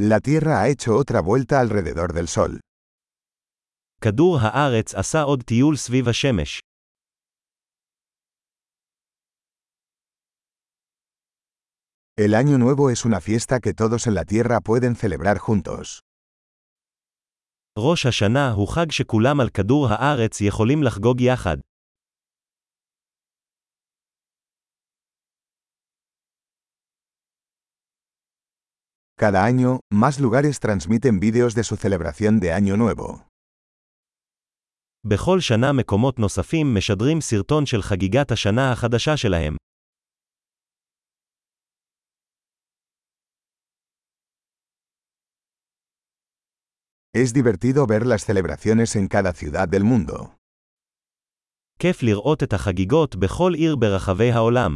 La Tierra ha hecho otra vuelta alrededor del Sol. כדור הארץ עשה עוד טיול סביב השמש. El Año Nuevo es una fiesta que todos en la Tierra pueden celebrar juntos. ראש השנה הוא חג שכולם על כדור הארץ יכולים לחגוג יחד. Cada año, más lugares transmiten vídeos de su celebración de Año Nuevo. בכל שנה מקומות נוספים משדרים סרטון של חגיגת השנה החדשה שלהם. Es divertido ver las celebraciones en cada ciudad del mundo. כיף לראות את החגיגות בכל עיר ברחבי העולם.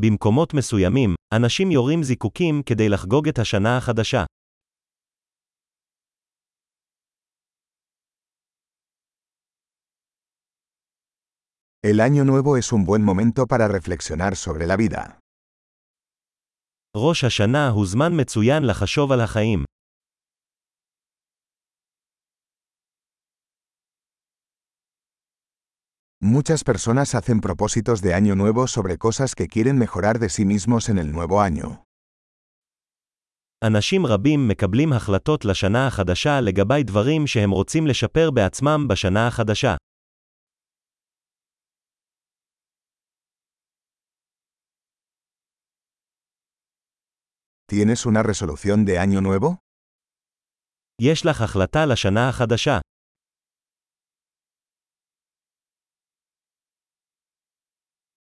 במקומות מסוימים, אנשים יורים זיקוקים כדי לחגוג את השנה החדשה. El Año Nuevo es un buen momento para reflexionar sobre la vida. ראש השנה הוא זמן מצוין לחשוב על החיים. Muchas personas hacen propósitos de Año Nuevo sobre cosas que quieren mejorar de sí mismos en el nuevo año. אנשים רבים מקבלים החלטות לשנה החדשה לגבי דברים שהם רוצים לשפר בעצמם בשנה החדשה. ¿Tienes una resolución de Año Nuevo? יש לך החלטה לשנה החדשה.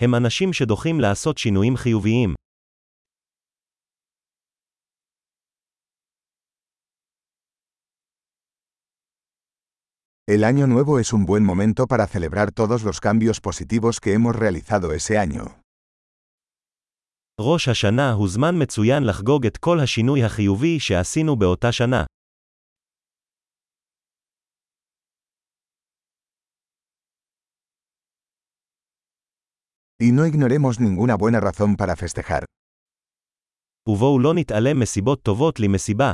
הם אנשים שדוחים לעשות שינויים חיוביים. El Año Nuevo es un buen momento para celebrar todos los cambios positivos que hemos realizado ese año. ראש השנה הוא זמן מצוין לחגוג את כל השינוי החיובי שעשינו באותה שנה. Y no ignoremos ninguna buena razón para festejar. ובואו לא נתעלם מסיבות טובות למסיבה.